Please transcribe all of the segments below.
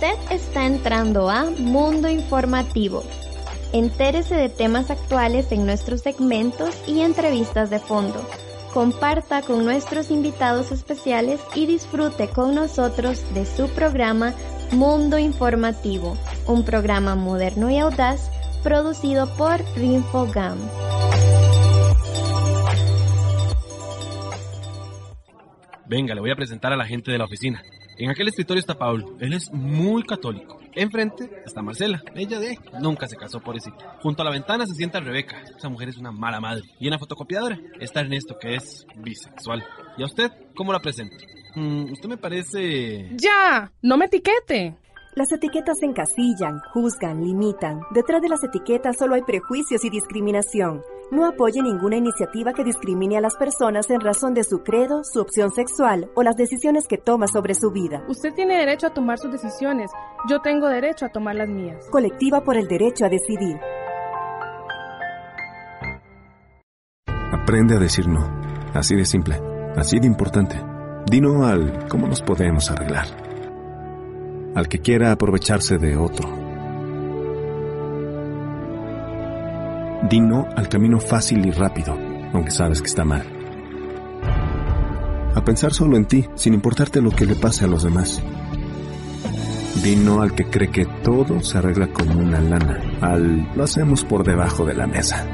Usted está entrando a Mundo Informativo. Entérese de temas actuales en nuestros segmentos y entrevistas de fondo. Comparta con nuestros invitados especiales y disfrute con nosotros de su programa Mundo Informativo, un programa moderno y audaz producido por Rinfogam. Venga, le voy a presentar a la gente de la oficina. En aquel escritorio está Pablo. Él es muy católico. Enfrente está Marcela. Ella de nunca se casó, por eso. Junto a la ventana se sienta Rebeca. Esa mujer es una mala madre. Y en la fotocopiadora está Ernesto, que es bisexual. ¿Y a usted cómo la presento? Mm, usted me parece... ¡Ya! ¡No me etiquete! Las etiquetas encasillan, juzgan, limitan. Detrás de las etiquetas solo hay prejuicios y discriminación. No apoye ninguna iniciativa que discrimine a las personas en razón de su credo, su opción sexual o las decisiones que toma sobre su vida. Usted tiene derecho a tomar sus decisiones. Yo tengo derecho a tomar las mías. Colectiva por el derecho a decidir. Aprende a decir no. Así de simple. Así de importante. Dino al cómo nos podemos arreglar. Al que quiera aprovecharse de otro Di no al camino fácil y rápido, aunque sabes que está mal. A pensar solo en ti, sin importarte lo que le pase a los demás. Di no al que cree que todo se arregla con una lana, al lo hacemos por debajo de la mesa.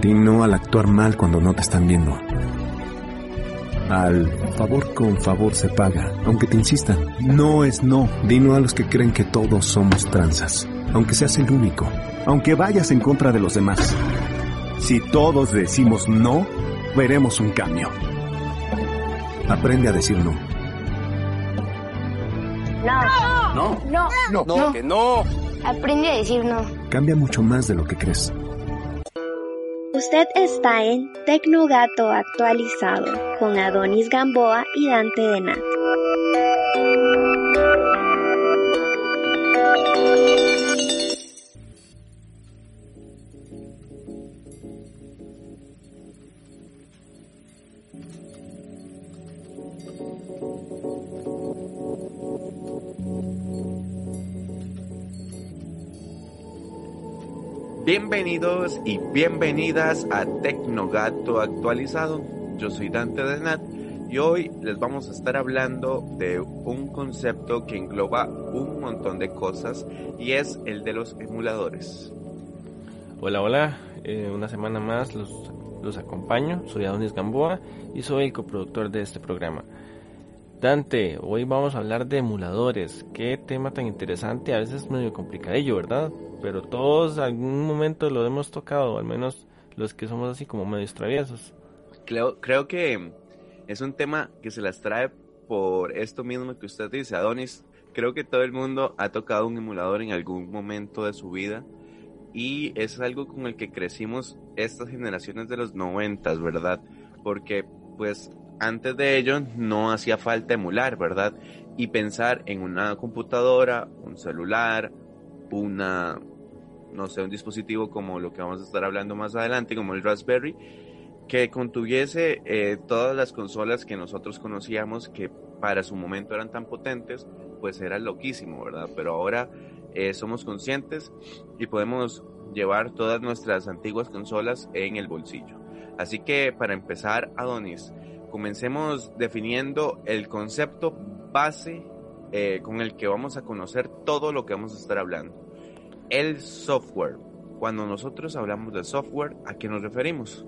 Di no al actuar mal cuando no te están viendo. Al favor con favor se paga, aunque te insistan. No es no. Di no a los que creen que todos somos tranzas, aunque seas el único aunque vayas en contra de los demás. Si todos decimos no, veremos un cambio. Aprende a decir no. No. No. No. No. No. Que no. Aprende a decir no. Cambia mucho más de lo que crees. Usted está en Tecnogato actualizado con Adonis Gamboa y Dante Denat. Bienvenidos y bienvenidas a Tecnogato actualizado. Yo soy Dante Denat y hoy les vamos a estar hablando de un concepto que engloba un montón de cosas y es el de los emuladores. Hola, hola, eh, una semana más los, los acompaño, soy Adonis Gamboa y soy el coproductor de este programa. Dante, hoy vamos a hablar de emuladores. Qué tema tan interesante, a veces medio complicadillo, ¿verdad? Pero todos algún momento lo hemos tocado, al menos los que somos así como medio traviesos. Creo, creo que es un tema que se las trae por esto mismo que usted dice, Adonis. Creo que todo el mundo ha tocado un emulador en algún momento de su vida y es algo con el que crecimos estas generaciones de los noventas, ¿verdad? Porque pues antes de ello no hacía falta emular, ¿verdad? Y pensar en una computadora, un celular, una no sé, un dispositivo como lo que vamos a estar hablando más adelante, como el Raspberry, que contuviese eh, todas las consolas que nosotros conocíamos que para su momento eran tan potentes, pues era loquísimo, ¿verdad? Pero ahora eh, somos conscientes y podemos llevar todas nuestras antiguas consolas en el bolsillo. Así que para empezar, Adonis, comencemos definiendo el concepto base eh, con el que vamos a conocer todo lo que vamos a estar hablando el software. Cuando nosotros hablamos de software, ¿a qué nos referimos?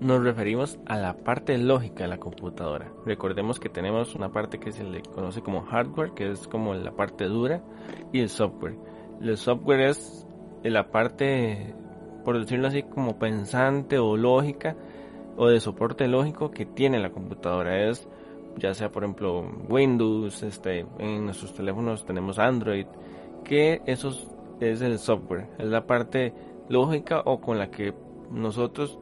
Nos referimos a la parte lógica de la computadora. Recordemos que tenemos una parte que se le conoce como hardware, que es como la parte dura, y el software. El software es la parte, por decirlo así, como pensante o lógica o de soporte lógico que tiene la computadora. Es ya sea por ejemplo Windows, este, en nuestros teléfonos tenemos Android, que esos es el software, es la parte lógica o con la que nosotros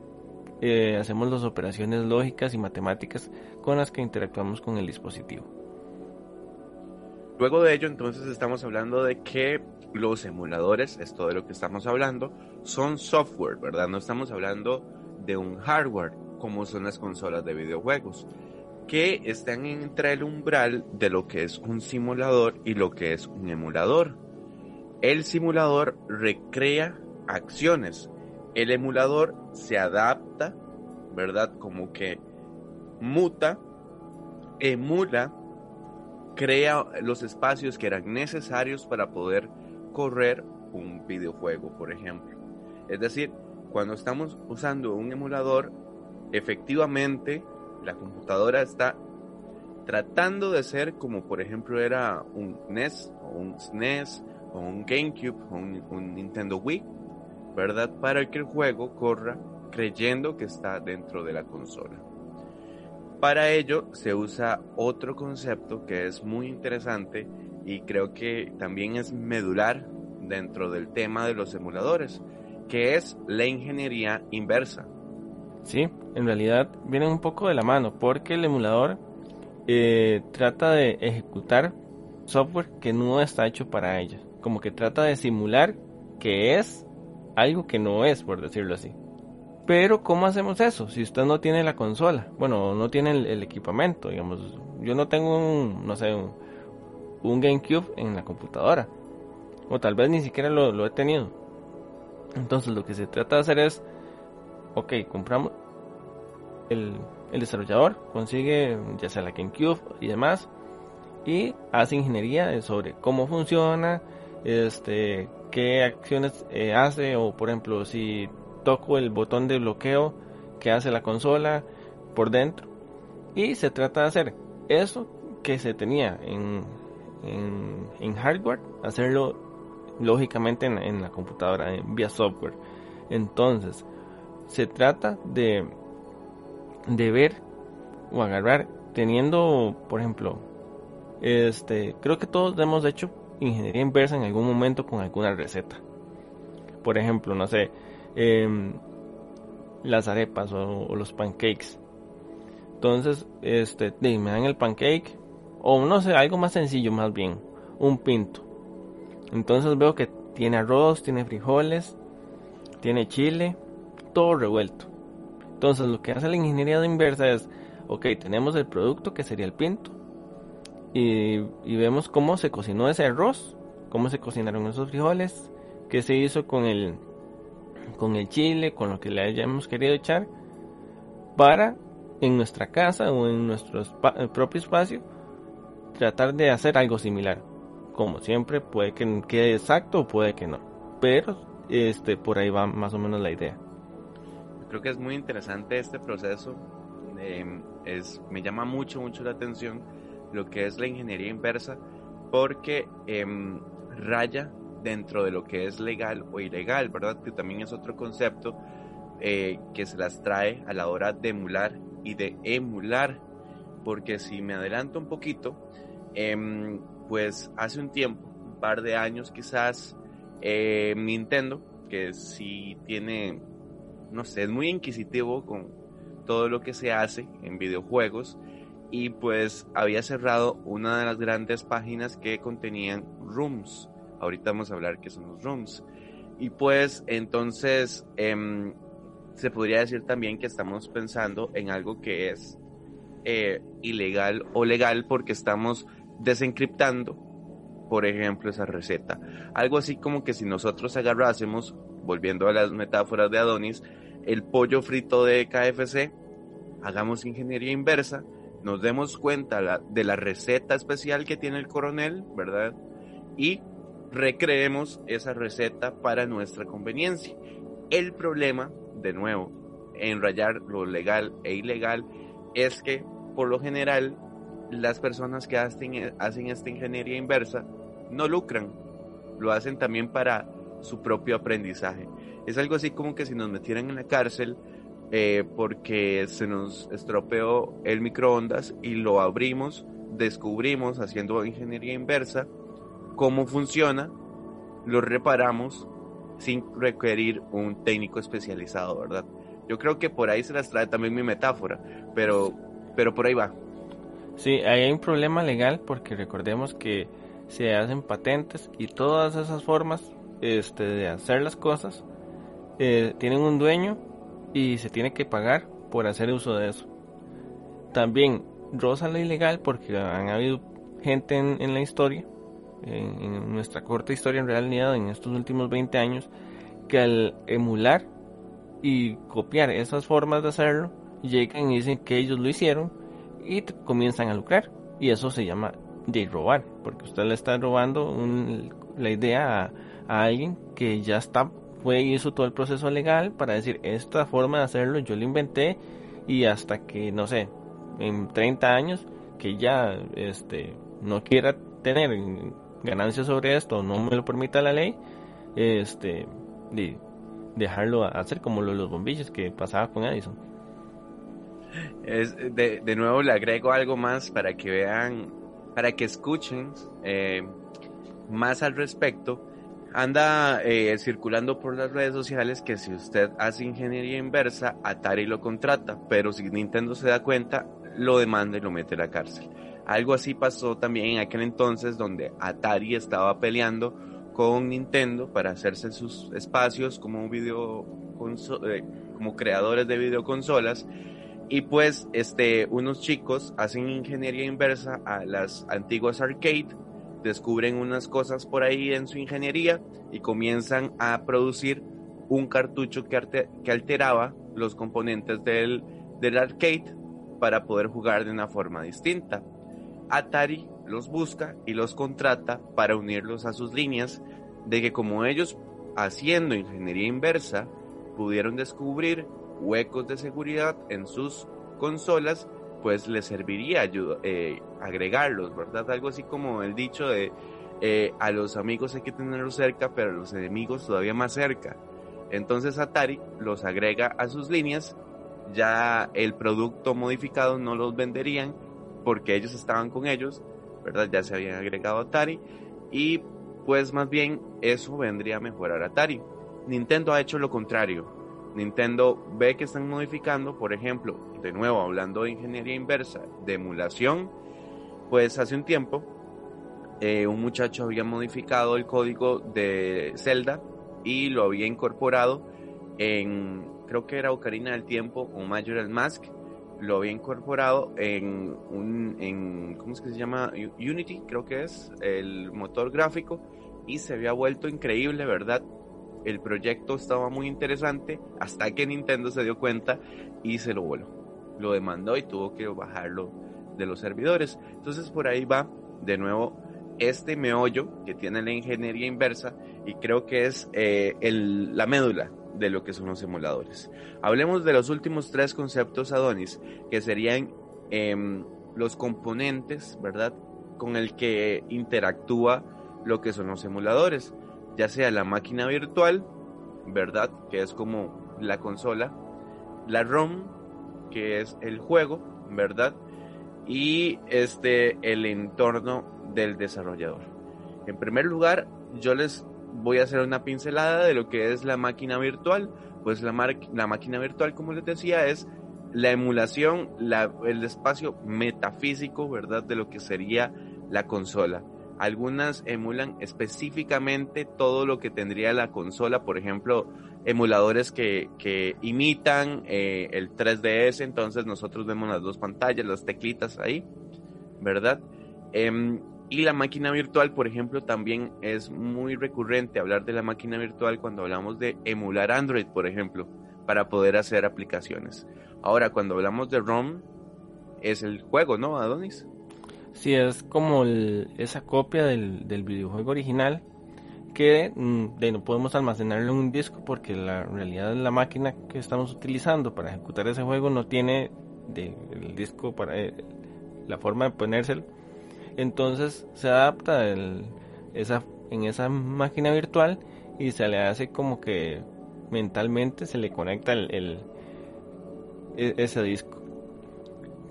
eh, hacemos las operaciones lógicas y matemáticas con las que interactuamos con el dispositivo. Luego de ello, entonces estamos hablando de que los emuladores, es todo de lo que estamos hablando, son software, ¿verdad? No estamos hablando de un hardware como son las consolas de videojuegos. que están entre el umbral de lo que es un simulador y lo que es un emulador. El simulador recrea acciones. El emulador se adapta, ¿verdad? Como que muta, emula, crea los espacios que eran necesarios para poder correr un videojuego, por ejemplo. Es decir, cuando estamos usando un emulador, efectivamente la computadora está tratando de ser como por ejemplo era un NES o un SNES o un GameCube o un, Nintendo Wii, ¿verdad? Para que el juego corra creyendo que está dentro de la consola. Para ello se usa otro concepto que es muy interesante y creo que también es medular dentro del tema de los emuladores, que es la ingeniería inversa. Sí, en realidad vienen un poco de la mano, porque el emulador eh, trata de ejecutar software que no está hecho para ella. Como que trata de simular que es algo que no es, por decirlo así. Pero ¿cómo hacemos eso? Si usted no tiene la consola, bueno, no tiene el, equipamiento, digamos, yo no tengo un, no sé, un, GameCube en la computadora, o tal vez ni siquiera lo, lo he tenido. Entonces lo que se trata de hacer es, ok, compramos, el, desarrollador consigue ya sea la GameCube y demás y hace ingeniería sobre cómo funciona, este, qué acciones eh, hace o por ejemplo si toco el botón de bloqueo que hace la consola por dentro y se trata de hacer eso que se tenía en, en, hardware, hacerlo lógicamente en, en la computadora, vía software. Entonces, se trata de de ver o agarrar teniendo, por ejemplo, este, creo que todos hemos hecho ingeniería inversa en algún momento con alguna receta. Por ejemplo, no sé, em, las arepas o, los pancakes. Entonces, este, me dan el pancake o no sé, algo más sencillo más bien, un pinto. Entonces veo que tiene arroz, tiene frijoles, tiene chile, todo revuelto. Entonces lo que hace la ingeniería de inversa es, ok, tenemos el producto que sería el pinto y, vemos cómo se cocinó ese arroz, cómo se cocinaron esos frijoles, qué se hizo con el, con el chile, con lo que le hayamos querido echar, para en nuestra casa o en nuestro propio espacio tratar de hacer algo similar. Como siempre, puede que quede exacto o puede que no. Pero este por ahí va más o menos la idea. Creo que es muy interesante este proceso. Em, es, me llama mucho, mucho la atención lo que es la ingeniería inversa porque em, raya dentro de lo que es legal o ilegal, ¿verdad? Que también es otro concepto eh, que se las trae a la hora de emular y de emular. Porque si me adelanto un poquito, em, pues hace un tiempo, un par de años quizás, eh, Nintendo, que sí tiene no sé, es muy inquisitivo con todo lo que se hace en videojuegos y pues había cerrado una de las grandes páginas que contenían rooms. Ahorita vamos a hablar qué son los rooms. Y pues entonces em, se podría decir también que estamos pensando en algo que es eh, ilegal o legal porque estamos desencriptando, por ejemplo, esa receta. Algo así como que si nosotros agarrásemos, volviendo a las metáforas de Adonis, el pollo frito de KFC, hagamos ingeniería inversa, nos demos cuenta de la receta especial que tiene el coronel, ¿verdad? Y recreemos esa receta para nuestra conveniencia. El problema, de nuevo, en rayar lo legal e ilegal, es que por lo general las personas que hacen, hacen esta ingeniería inversa no lucran, lo hacen también para su propio aprendizaje. Es algo así como que si nos metieran en la cárcel eh, porque se nos estropeó el microondas y lo abrimos, descubrimos haciendo ingeniería inversa cómo funciona, lo reparamos sin requerir un técnico especializado, ¿verdad? Yo creo que por ahí se las trae también mi metáfora, pero, pero por ahí va. Sí, hay un problema legal porque recordemos que se hacen patentes y todas esas formas este, de hacer las cosas eh, tienen un dueño y se tiene que pagar por hacer uso de eso. También roza lo ilegal porque han habido gente en, la historia, en, nuestra corta historia en realidad, en estos últimos 20 años, que al emular y copiar esas formas de hacerlo, llegan y dicen que ellos lo hicieron y comienzan a lucrar. Y eso se llama de robar, porque usted le está robando la idea a, alguien que ya está, fue y hizo todo el proceso legal para decir, esta forma de hacerlo yo lo inventé y hasta que, no sé, en 30 años, que ya este, no quiera tener ganancias sobre esto, no me lo permita la ley, este, de dejarlo hacer como los bombillos que pasaba con Edison. Es, de, de, nuevo le agrego algo más para que vean, para que escuchen eh, más al respecto. Anda eh, circulando por las redes sociales que si usted hace ingeniería inversa, Atari lo contrata, pero si Nintendo se da cuenta, lo demanda y lo mete a la cárcel. Algo así pasó también en aquel entonces donde Atari estaba peleando con Nintendo para hacerse sus espacios como video eh, como creadores de videoconsolas y pues este unos chicos hacen ingeniería inversa a las antiguas arcade descubren unas cosas por ahí en su ingeniería y comienzan a producir un cartucho que, alteraba los componentes del arcade para poder jugar de una forma distinta. Atari los busca y los contrata para unirlos a sus líneas de que como ellos haciendo ingeniería inversa pudieron descubrir huecos de seguridad en sus consolas, pues les serviría eh, agregarlos, ¿verdad? Algo así como el dicho de eh, a los amigos hay que tenerlos cerca, pero a los enemigos todavía más cerca. Entonces Atari los agrega a sus líneas, ya el producto modificado no los venderían porque ellos estaban con ellos, ¿verdad? Ya se habían agregado a Atari y pues más bien eso vendría a mejorar Atari. Nintendo ha hecho lo contrario. Nintendo ve que están modificando, por ejemplo, de nuevo hablando de ingeniería inversa, de emulación, pues hace un tiempo eh, un muchacho había modificado el código de Zelda y lo había incorporado en, creo que era Ocarina del Tiempo o Majora's Mask, lo había incorporado en un, en, ¿cómo es que se llama? Unity, creo que es, el motor gráfico, y se había vuelto increíble, ¿verdad? El proyecto estaba muy interesante hasta que Nintendo se dio cuenta y se lo voló. Lo demandó y tuvo que bajarlo de los servidores. Entonces por ahí va de nuevo este meollo que tiene la ingeniería inversa y creo que es eh, la médula de lo que son los emuladores. Hablemos de los últimos tres conceptos Adonis, que serían em, los componentes, ¿verdad? Con el que interactúa lo que son los emuladores, ya sea la máquina virtual, ¿verdad? Que es como la consola, la ROM, que es el juego, ¿verdad? Y este, el entorno del desarrollador. En primer lugar, yo les voy a hacer una pincelada de lo que es la máquina virtual. Pues la, la máquina virtual, como les decía, es la emulación, la, el espacio metafísico, ¿verdad? De lo que sería la consola. Algunas emulan específicamente todo lo que tendría la consola, por ejemplo, emuladores que, imitan eh, el 3DS, entonces nosotros vemos las dos pantallas, las teclitas ahí, ¿verdad? Em, y la máquina virtual, por ejemplo, también es muy recurrente hablar de la máquina virtual cuando hablamos de emular Android, por ejemplo, para poder hacer aplicaciones. Ahora, cuando hablamos de ROM, es el juego, ¿no, Adonis? Sí, es como esa copia del, videojuego original que mm, no podemos almacenarlo en un disco porque la realidad la máquina que estamos utilizando para ejecutar ese juego no tiene el disco para eh, la forma de ponérselo entonces se adapta esa, en esa máquina virtual y se le hace como que mentalmente se le conecta el, e, ese disco.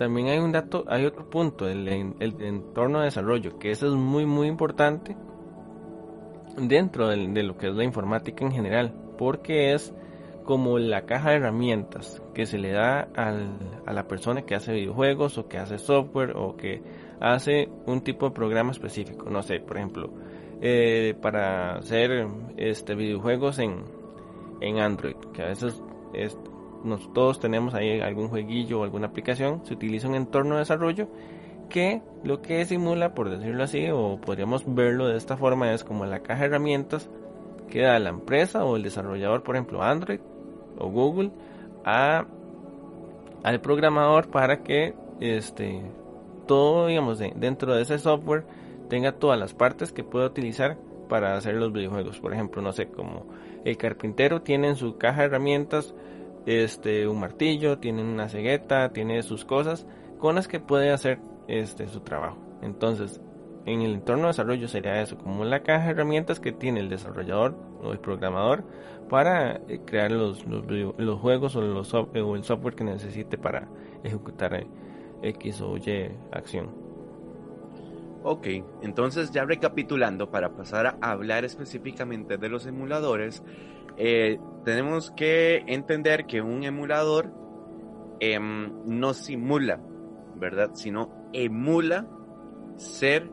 También hay un dato, hay otro punto, el, el entorno de desarrollo, que eso es muy muy importante dentro de, lo que es la informática en general, porque es como la caja de herramientas que se le da a la persona que hace videojuegos o que hace software o que hace un tipo de programa específico. No sé, por ejemplo, eh, para hacer este videojuegos en, en Android, que a veces es, nos, todos tenemos ahí algún jueguillo o alguna aplicación, se utiliza un entorno de desarrollo que lo que simula, por decirlo así, o podríamos verlo de esta forma, es como la caja de herramientas que da la empresa o el desarrollador, por ejemplo Android o Google, a, al programador para que este, todo, digamos, dentro de ese software tenga todas las partes que pueda utilizar para hacer los videojuegos. Por ejemplo, no sé, como el carpintero tiene en su caja de herramientas este, un martillo, tiene una cegueta, tiene sus cosas con las que puede hacer este, su trabajo. Entonces, en el entorno de desarrollo sería eso, como la caja de herramientas que tiene el desarrollador o el programador para eh, crear los, los, juegos o, los, o el software que necesite para ejecutar eh, X o Y acción. Ok, entonces ya recapitulando para pasar a hablar específicamente de los emuladores, eh, tenemos que entender que un emulador em, no simula, ¿verdad? Sino emula ser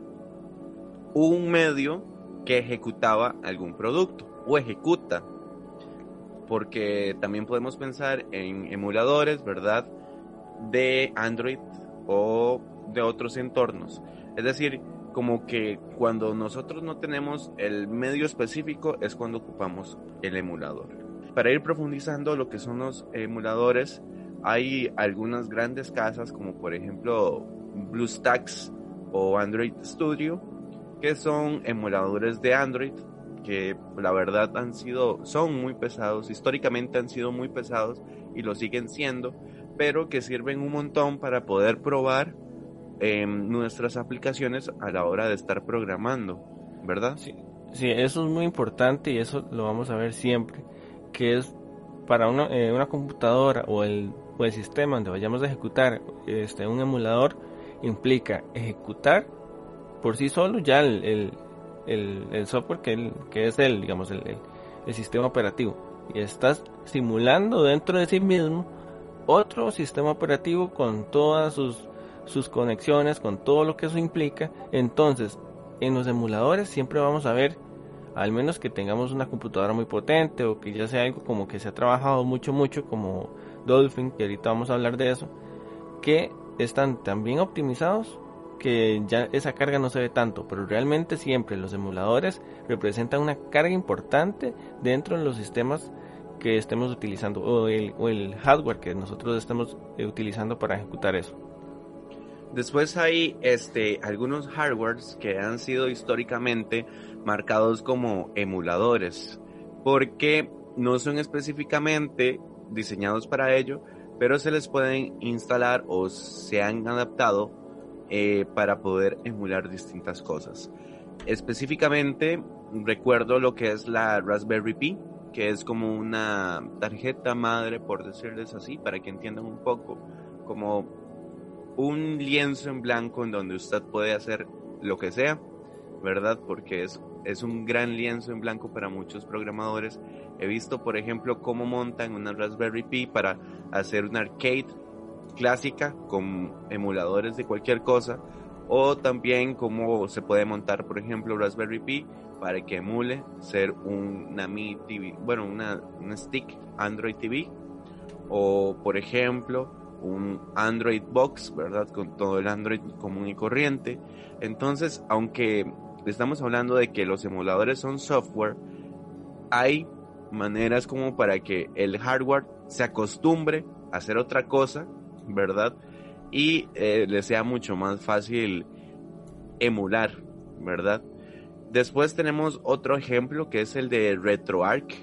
un medio que ejecutaba algún producto o ejecuta. Porque también podemos pensar en emuladores, ¿verdad? De Android o de otros entornos. Es decir, como que cuando nosotros no tenemos el medio específico es cuando ocupamos el emulador. Para ir profundizando lo que son los emuladores, hay algunas grandes casas como por ejemplo BlueStacks o Android Studio que son emuladores de Android que la verdad han sido son muy pesados, históricamente han sido muy pesados y lo siguen siendo, pero que sirven un montón para poder probar nuestras aplicaciones a la hora de estar programando, ¿verdad? Sí, sí, eso es muy importante y eso lo vamos a ver siempre, que es para una, eh, computadora o el, o el sistema donde vayamos a ejecutar este, un emulador, implica ejecutar por sí solo ya el, el, el, software que, que es el, digamos, el, el sistema operativo. Y estás simulando dentro de sí mismo otro sistema operativo con todas sus sus conexiones, con todo lo que eso implica. Entonces, en los emuladores siempre vamos a ver, al menos que tengamos una computadora muy potente o que ya sea algo como que se ha trabajado mucho, mucho, como Dolphin, que ahorita vamos a hablar de eso, que están tan bien optimizados que ya esa carga no se ve tanto, pero realmente siempre los emuladores representan una carga importante dentro de los sistemas que estemos utilizando o el, o el hardware que nosotros estemos utilizando para ejecutar eso. Después hay este, algunos hardwares que han sido históricamente marcados como emuladores, porque no son específicamente diseñados para ello, pero se les pueden instalar o se han adaptado eh, para poder emular distintas cosas. Específicamente recuerdo lo que es la Raspberry Pi, que es como una tarjeta madre, por decirles así, para que entiendan un poco, como un lienzo en blanco en donde usted puede hacer lo que sea, ¿verdad? Porque es, es un gran lienzo en blanco para muchos programadores. He visto, por ejemplo, cómo montan una Raspberry Pi para hacer una arcade clásica con emuladores de cualquier cosa. O también cómo se puede montar, por ejemplo, Raspberry Pi para que emule ser una Mi TV, bueno, una, una stick Android TV. O, por ejemplo, un Android Box, ¿verdad? Con todo el Android común y corriente. Entonces, aunque estamos hablando de que los emuladores son software, hay maneras como para que el hardware se acostumbre a hacer otra cosa, ¿verdad? Y eh, le sea mucho más fácil emular, ¿verdad? Después tenemos otro ejemplo que es el de RetroArch.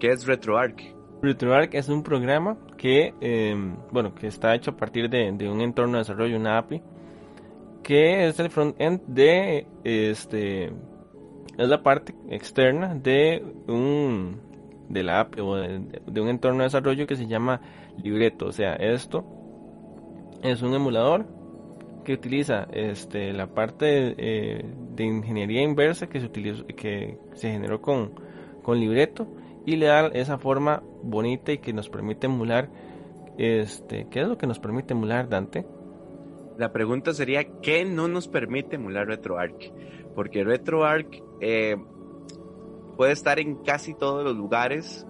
¿Qué es RetroArch? RetroArch es un programa que, em, bueno, que está hecho a partir de, un entorno de desarrollo, una API, que es el front-end de, este, es la parte externa de un, de la API o de, un entorno de desarrollo que se llama libreto. O sea, esto es un emulador que utiliza este, la parte eh, de, ingeniería inversa que se, utilizó, que se generó con, con libreto y le da esa forma bonita y que nos permite emular este ¿qué es lo que nos permite emular Dante? La pregunta sería ¿qué no nos permite emular RetroArch? Porque RetroArch eh, puede estar en casi todos los lugares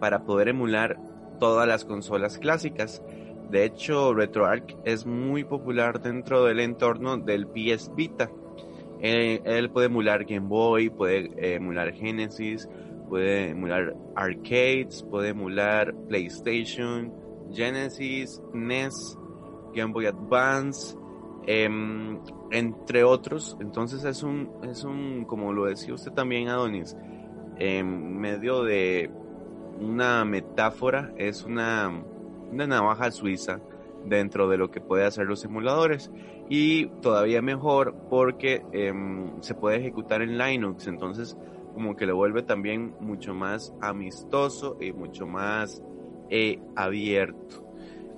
para poder emular todas las consolas clásicas. De hecho, RetroArch es muy popular dentro del entorno del PS Vita. Eh, él puede emular Game Boy, puede emular Genesis, puede emular arcades, puede emular PlayStation, Genesis, NES, Game Boy Advance, em, entre otros. Entonces es un, es un, como lo decía usted también, Adonis, en medio de una metáfora, es una, una navaja suiza dentro de lo que puede hacer los simuladores y todavía mejor porque em, se puede ejecutar en Linux entonces como que lo vuelve también mucho más amistoso y mucho más eh, abierto.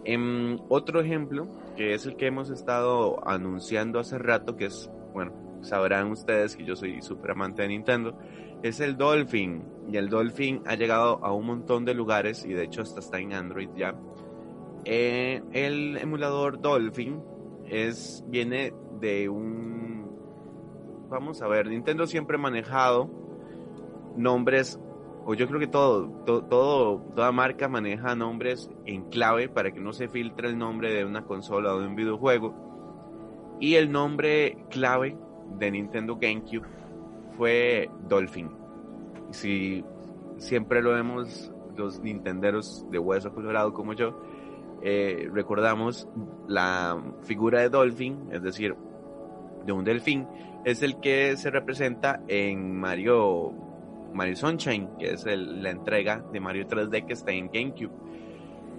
Em, otro ejemplo que es el que hemos estado anunciando hace rato que es bueno sabrán ustedes que yo soy súper amante de Nintendo es el Dolphin. Y el Dolphin ha llegado a un montón de lugares y de hecho hasta está en Android ya. Eh, el emulador Dolphin es, viene de un... Vamos a ver, Nintendo siempre ha manejado nombres, o yo creo que todo, todo, toda marca maneja nombres en clave para que no se filtre el nombre de una consola o de un videojuego. Y el nombre clave de Nintendo GameCube fue Dolphin. Si siempre lo vemos los nintenderos de hueso colorado como yo, eh, recordamos la figura de Dolphin, es decir, de un delfín, es el que se representa en Mario, Mario Sunshine, que es la entrega de Mario 3D que está en GameCube.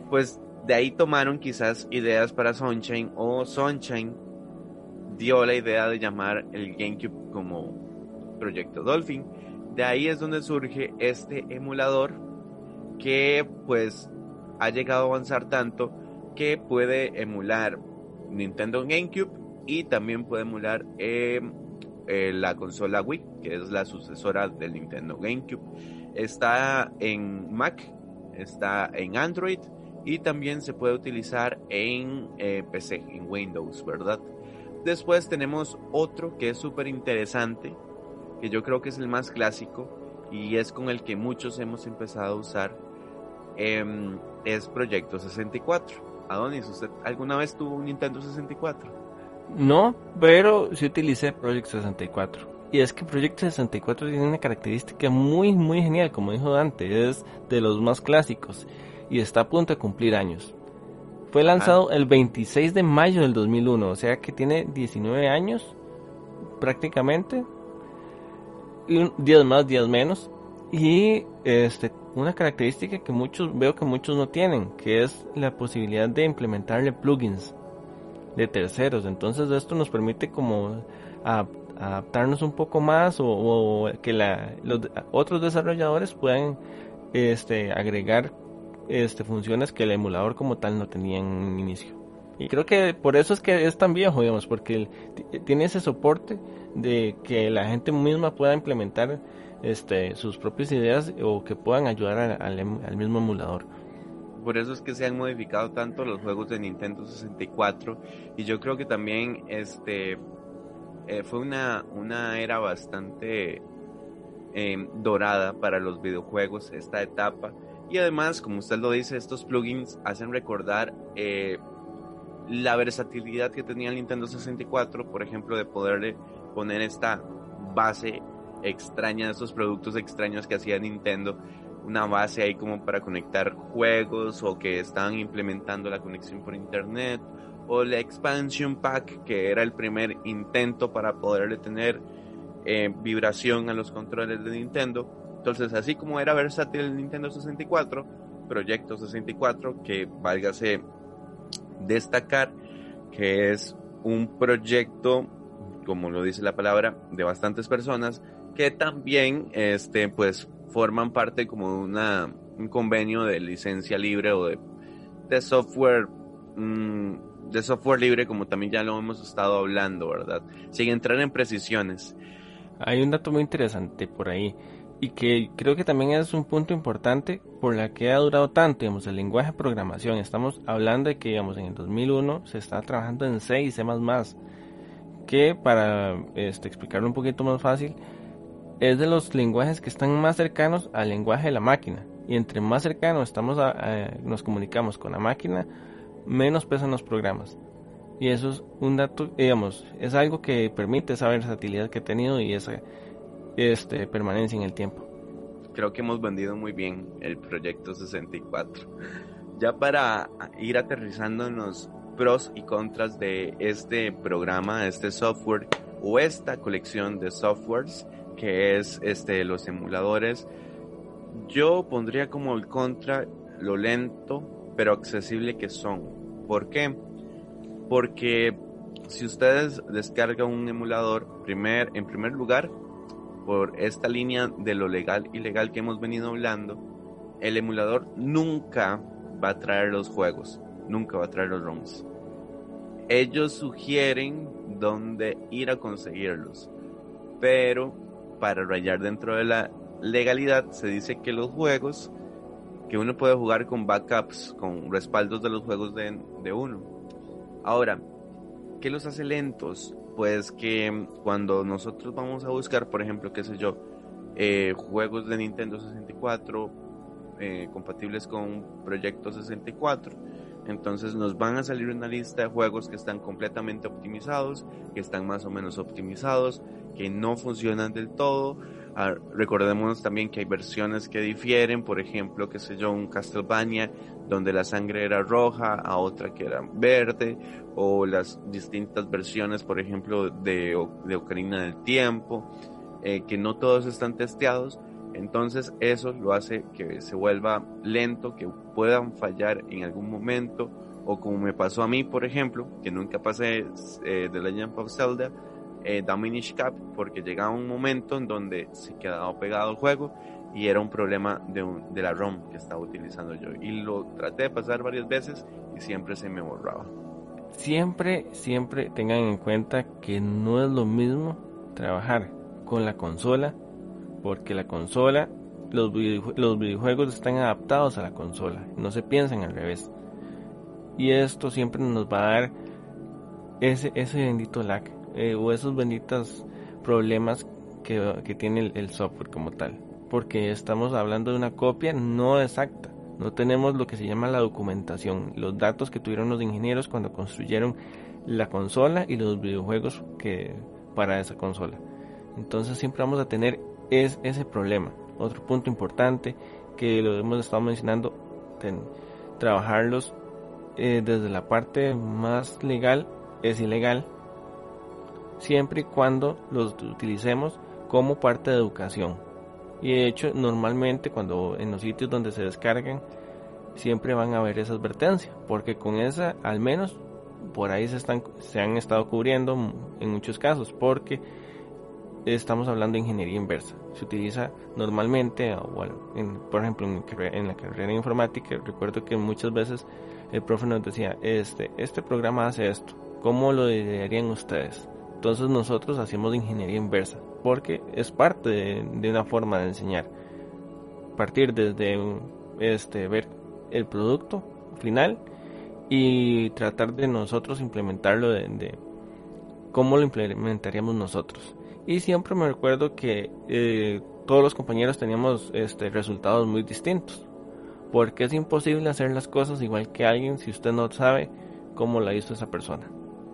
Pues de ahí tomaron quizás ideas para Sunshine o Sunshine dio la idea de llamar el GameCube como Proyecto Dolphin. De ahí es donde surge este emulador que pues ha llegado a avanzar tanto que puede emular Nintendo GameCube y también puede emular em, eh, la consola Wii, que es la sucesora del Nintendo GameCube. Está en Mac, está en Android y también se puede utilizar en eh, PC, en Windows, ¿verdad? Después tenemos otro que es súper interesante, que yo creo que es el más clásico y es con el que muchos hemos empezado a usar, em, es Proyecto 64. Adonis, ¿usted alguna vez tuvo un Nintendo 64? No, pero sí utilicé Project 64. Y es que Project 64 tiene una característica muy, muy genial, como dijo Dante, es de los más clásicos y está a punto de cumplir años. Fue lanzado el 26 de mayo del 2001, o sea que tiene 19 años prácticamente. Y días más, días menos. Y este una característica que muchos veo que muchos no tienen, que es la posibilidad de implementarle plugins de terceros. Entonces esto nos permite como adaptarnos un poco más o, que la, los otros desarrolladores puedan este, agregar este, funciones que el emulador como tal no tenía en un inicio. Y creo que por eso es que es tan viejo, digamos, porque tiene ese soporte de que la gente misma pueda implementar este, sus propias ideas o que puedan ayudar em, al, mismo emulador. Por eso es que se han modificado tanto los juegos de Nintendo 64 y yo creo que también este eh, fue una, una era bastante em, dorada para los videojuegos esta etapa. Y además como usted lo dice estos plugins hacen recordar eh, la versatilidad que tenía el Nintendo 64 por ejemplo de poderle poner esta base extraña, esos productos extraños que hacía Nintendo, una base ahí como para conectar juegos o que estaban implementando la conexión por internet o la expansion pack que era el primer intento para poderle tener eh, vibración a los controles de Nintendo. Entonces, así como era versátil el Nintendo 64, Proyecto 64, que válgase destacar que es un proyecto, como lo dice la palabra, de bastantes personas, que también este, pues, forman parte como de una, un convenio de licencia libre o de, de software mm, de software libre como también ya lo hemos estado hablando, ¿verdad? Sin entrar en precisiones. Hay un dato muy interesante por ahí y que creo que también es un punto importante por la que ha durado tanto, digamos, el lenguaje de programación. Estamos hablando de que, digamos, en el 2001 se está trabajando en C y C++, que para este, explicarlo un poquito más fácil, es de los lenguajes que están más cercanos al lenguaje de la máquina. Y entre más cercano estamos nos comunicamos con la máquina, menos pesan los programas. Y eso es un dato, digamos, es algo que permite esa versatilidad que he tenido y esa este, permanencia en el tiempo. Creo que hemos vendido muy bien el proyecto 64. Ya para ir aterrizando en los pros y contras de este programa, este software o esta colección de softwares que es este los emuladores, yo pondría como el contra lo lento pero accesible que son. ¿Por qué? Porque si ustedes descargan un emulador, primer, en primer lugar, por esta línea de lo legal y ilegal que hemos venido hablando, el emulador nunca va a traer los juegos, nunca va a traer los ROMs. Ellos sugieren dónde ir a conseguirlos, pero para rayar dentro de la legalidad se dice que los juegos que uno puede jugar con backups, con respaldos de los juegos de, de uno. Ahora, ¿qué los hace lentos? Pues que cuando nosotros vamos a buscar, por ejemplo, qué sé yo, eh, juegos de Nintendo 64 eh, compatibles con Proyecto 64, entonces nos van a salir una lista de juegos que están completamente optimizados, que están más o menos optimizados, que no funcionan del todo. Ah, recordemos también que hay versiones que difieren, por ejemplo, que sé yo, un Castlevania donde la sangre era roja, a otra que era verde, o las distintas versiones, por ejemplo, de, de Ocarina del Tiempo, eh, que no todos están testeados. Entonces eso lo hace que se vuelva lento, que puedan fallar en algún momento, o como me pasó a mí, por ejemplo, que nunca pasé eh, de Legend of Zelda, eh, Dominish Cap, porque llegaba un momento en donde se quedaba pegado el juego y era un problema de, de la ROM que estaba utilizando yo. Y lo traté de pasar varias veces y siempre se me borraba. Siempre, siempre tengan en cuenta que no es lo mismo trabajar con la consola porque la consola, los, los videojuegos están adaptados a la consola, no se piensan al revés. Y esto siempre nos va a dar ese, ese bendito lag eh, o esos benditos problemas que, que tiene el, el, software como tal. Porque estamos hablando de una copia no exacta. No tenemos lo que se llama la documentación, los datos que tuvieron los ingenieros cuando construyeron la consola y los videojuegos que para esa consola. Entonces siempre vamos a tener es ese problema. Otro punto importante que lo hemos estado mencionando, trabajarlos eh, desde la parte más legal es ilegal, siempre y cuando los utilicemos como parte de educación. Y de hecho, normalmente cuando en los sitios donde se descargan, siempre van a haber esa advertencia, porque con esa, al menos por ahí se, están, se han estado cubriendo en muchos casos, porque estamos hablando de ingeniería inversa. Se utiliza normalmente, bueno, por ejemplo, en, la carrera de informática, recuerdo que muchas veces el profe nos decía, este, este programa hace esto, ¿cómo lo harían ustedes? Entonces nosotros hacemos ingeniería inversa, porque es parte de, una forma de enseñar. Partir desde este, ver el producto final y tratar de nosotros implementarlo de cómo lo implementaríamos nosotros y siempre me recuerdo que eh, todos los compañeros teníamos este, resultados muy distintos. Porque es imposible hacer las cosas igual que alguien si usted no sabe cómo la hizo esa persona.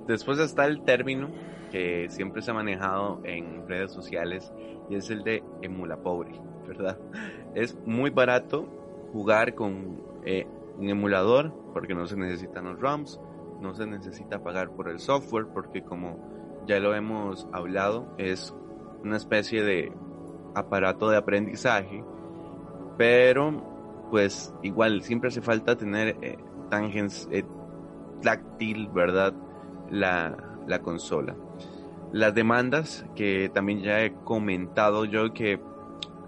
Después está el término que siempre se ha manejado en redes sociales y es el de emula pobre, ¿verdad? Es muy barato jugar con eh, un emulador porque no se necesitan los ROMs, no se necesita pagar por el software porque como ya lo hemos hablado, es una especie de aparato de aprendizaje, pero pues igual siempre hace falta tener eh, tangens eh, táctil, ¿verdad? La, la consola. Las demandas que también ya he comentado yo que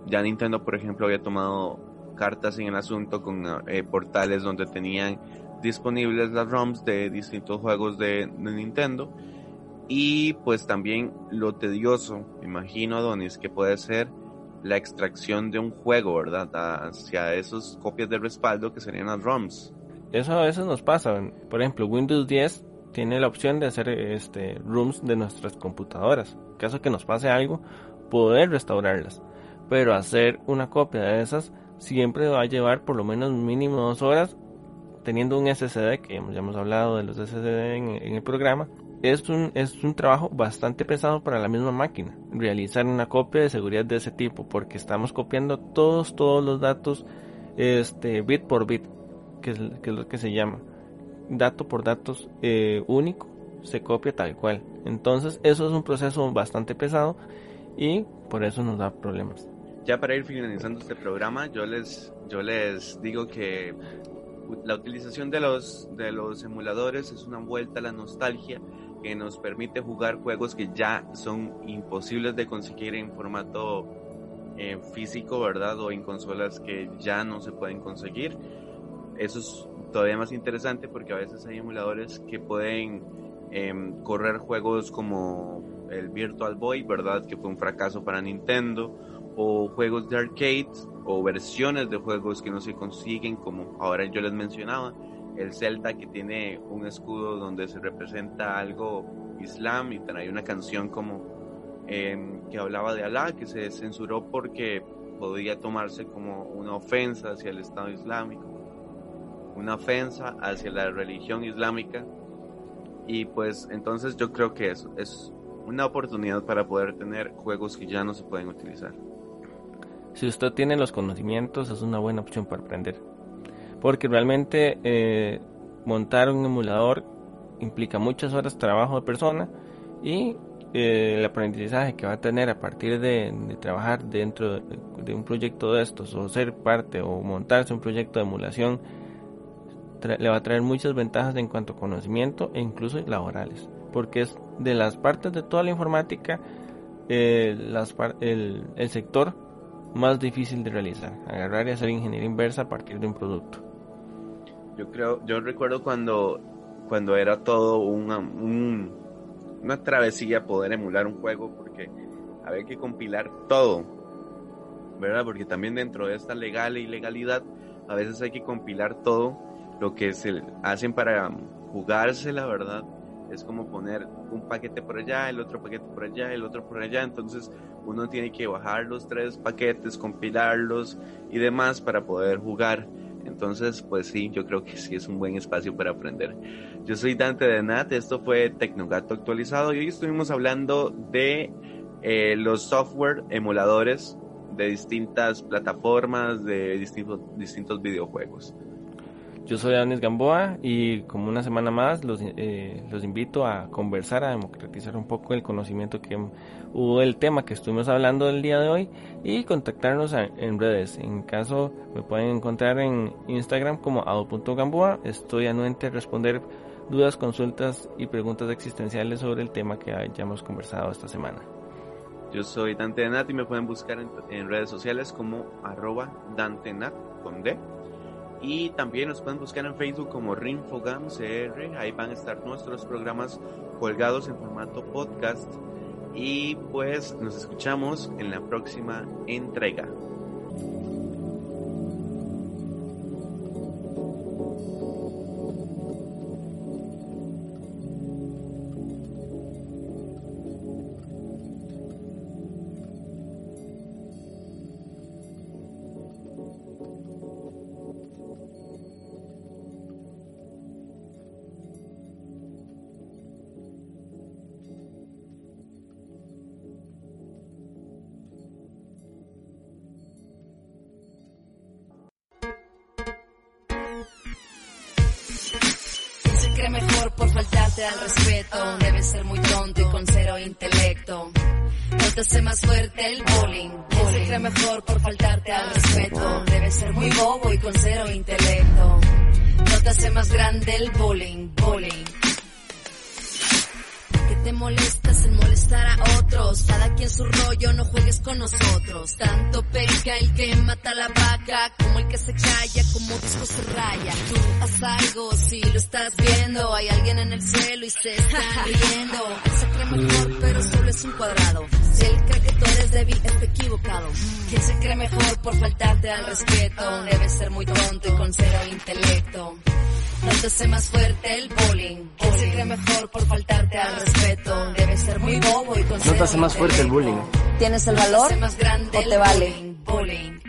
ya Nintendo, por ejemplo, había tomado cartas en el asunto con eh, portales donde tenían disponibles las ROMs de distintos juegos de, de Nintendo y pues también lo tedioso, imagino, Adonis, que puede ser la extracción de un juego, ¿verdad? Hacia esas copias de respaldo que serían las ROMs. Eso a veces nos pasa. Por ejemplo, Windows 10 tiene la opción de hacer este ROMs de nuestras computadoras. En caso que nos pase algo, poder restaurarlas. Pero hacer una copia de esas siempre va a llevar por lo menos mínimo dos horas teniendo un SSD, que ya hemos hablado de los SSD en el programa, es un, es un trabajo bastante pesado para la misma máquina realizar una copia de seguridad de ese tipo porque estamos copiando todos todos los datos este bit por bit que es, que es lo que se llama. Dato por datos eh, único se copia tal cual. Entonces eso es un proceso bastante pesado y por eso nos da problemas. Ya para ir finalizando este programa yo les yo les digo que la utilización de los de los emuladores es una vuelta a la nostalgia que nos permite jugar juegos que ya son imposibles de conseguir en formato eh, físico, ¿verdad? O en consolas que ya no se pueden conseguir. Eso es todavía más interesante porque a veces hay emuladores que pueden em, correr juegos como el Virtual Boy, ¿verdad? Que fue un fracaso para Nintendo. O juegos de arcade o versiones de juegos que no se consiguen, como ahora yo les mencionaba el Zelda que tiene un escudo donde se representa algo islam y hay una canción como em, que hablaba de Alá que se censuró porque podía tomarse como una ofensa hacia el Estado Islámico, una ofensa hacia la religión islámica y pues entonces yo creo que eso es una oportunidad para poder tener juegos que ya no se pueden utilizar. Si usted tiene los conocimientos es una buena opción para aprender porque realmente eh, montar un emulador implica muchas horas de trabajo de persona y eh, el aprendizaje que va a tener a partir de, trabajar dentro de, un proyecto de estos o ser parte o montarse un proyecto de emulación le va a traer muchas ventajas en cuanto a conocimiento e incluso laborales. Porque es de las partes de toda la informática eh, el, el sector más difícil de realizar agarrar y hacer ingeniería inversa a partir de un producto yo creo, yo recuerdo cuando, cuando era todo una, una travesía poder emular un juego porque había que compilar todo, ¿verdad? Porque también dentro de esta legal e ilegalidad, a veces hay que compilar todo lo que se hacen para jugársela, ¿verdad? Es como poner un paquete por allá, el otro paquete por allá, el otro por allá. Entonces uno tiene que bajar los tres paquetes, compilarlos y demás para poder jugar. Entonces, pues sí, yo creo que sí es un buen espacio para aprender. Yo soy Dante de Nat, esto fue Tecnogato actualizado y hoy estuvimos hablando de eh, los software emuladores de distintas plataformas, de distintos, distintos videojuegos. Yo soy Anis Gamboa y como una semana más los, eh, los invito a conversar, a democratizar un poco el conocimiento que hubo del tema que estuvimos hablando el día de hoy y contactarnos en redes. En caso me pueden encontrar en Instagram como ado.gamboa. Estoy anuente a responder dudas, consultas y preguntas existenciales sobre el tema que hayamos conversado esta semana. Yo soy Dante Nat y me pueden buscar en, redes sociales como arroba Dante con D y también nos pueden buscar en Facebook como Rinfogam CR. Ahí van a estar nuestros programas colgados en formato podcast. Y pues nos escuchamos en la próxima entrega. Molestas en molestar a otros. Cada quien su rollo, no juegues con nosotros. Tanto perica el que mata la vaca, como el que se calla, como disco se raya. Tú haz algo, si lo estás viendo. Hay alguien en el cielo y se está riendo. Él se cree mejor, pero solo es un cuadrado. Si él cree que tú eres débil, está equivocado. ¿Quién se cree mejor por faltarte al respeto? Debe ser muy tonto y con cero intelecto. No te hace más fuerte el bullying. ¿Quién se cree mejor por faltarte al respeto? Debe ser muy bobo y con No te hace más fuerte el bullying. ¿Tienes el valor o te vale? Bullying.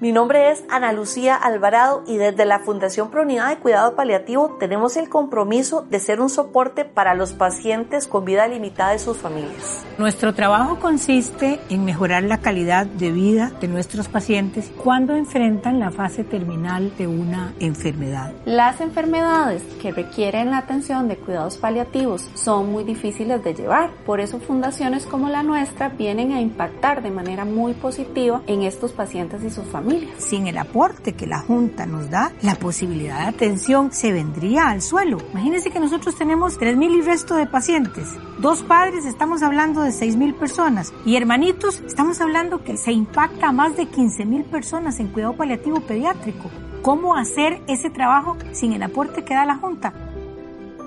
Mi nombre es Ana Lucía Alvarado y desde la Fundación Pro Unidad de Cuidado Paliativo tenemos el compromiso de ser un soporte para los pacientes con vida limitada y sus familias. Nuestro trabajo consiste en mejorar la calidad de vida de nuestros pacientes cuando enfrentan la fase terminal de una enfermedad. Las enfermedades que requieren la atención de cuidados paliativos son muy difíciles de llevar, por eso fundaciones como la nuestra vienen a impactar de manera muy positiva en estos pacientes y sus familias. Sin el aporte que la Junta nos da, la posibilidad de atención se vendría al suelo. Imagínense que nosotros tenemos 3.000 y resto de pacientes. Dos padres, estamos hablando de 6.000 personas. Y hermanitos, estamos hablando que se impacta a más de 15.000 personas en cuidado paliativo pediátrico. ¿Cómo hacer ese trabajo sin el aporte que da la Junta?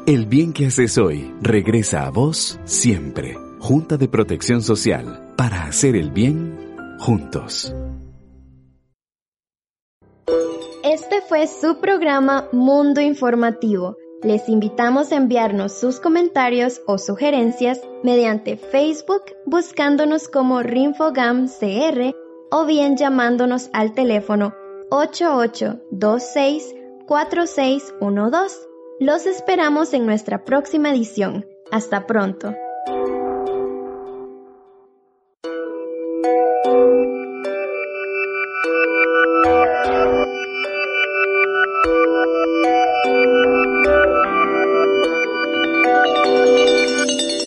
El bien que haces hoy regresa a vos siempre. Junta de Protección Social. Para hacer el bien juntos. Este fue su programa Mundo Informativo. Les invitamos a enviarnos sus comentarios o sugerencias mediante Facebook buscándonos como RinfoGamCR o bien llamándonos al teléfono 88264612. Los esperamos en nuestra próxima edición. Hasta pronto.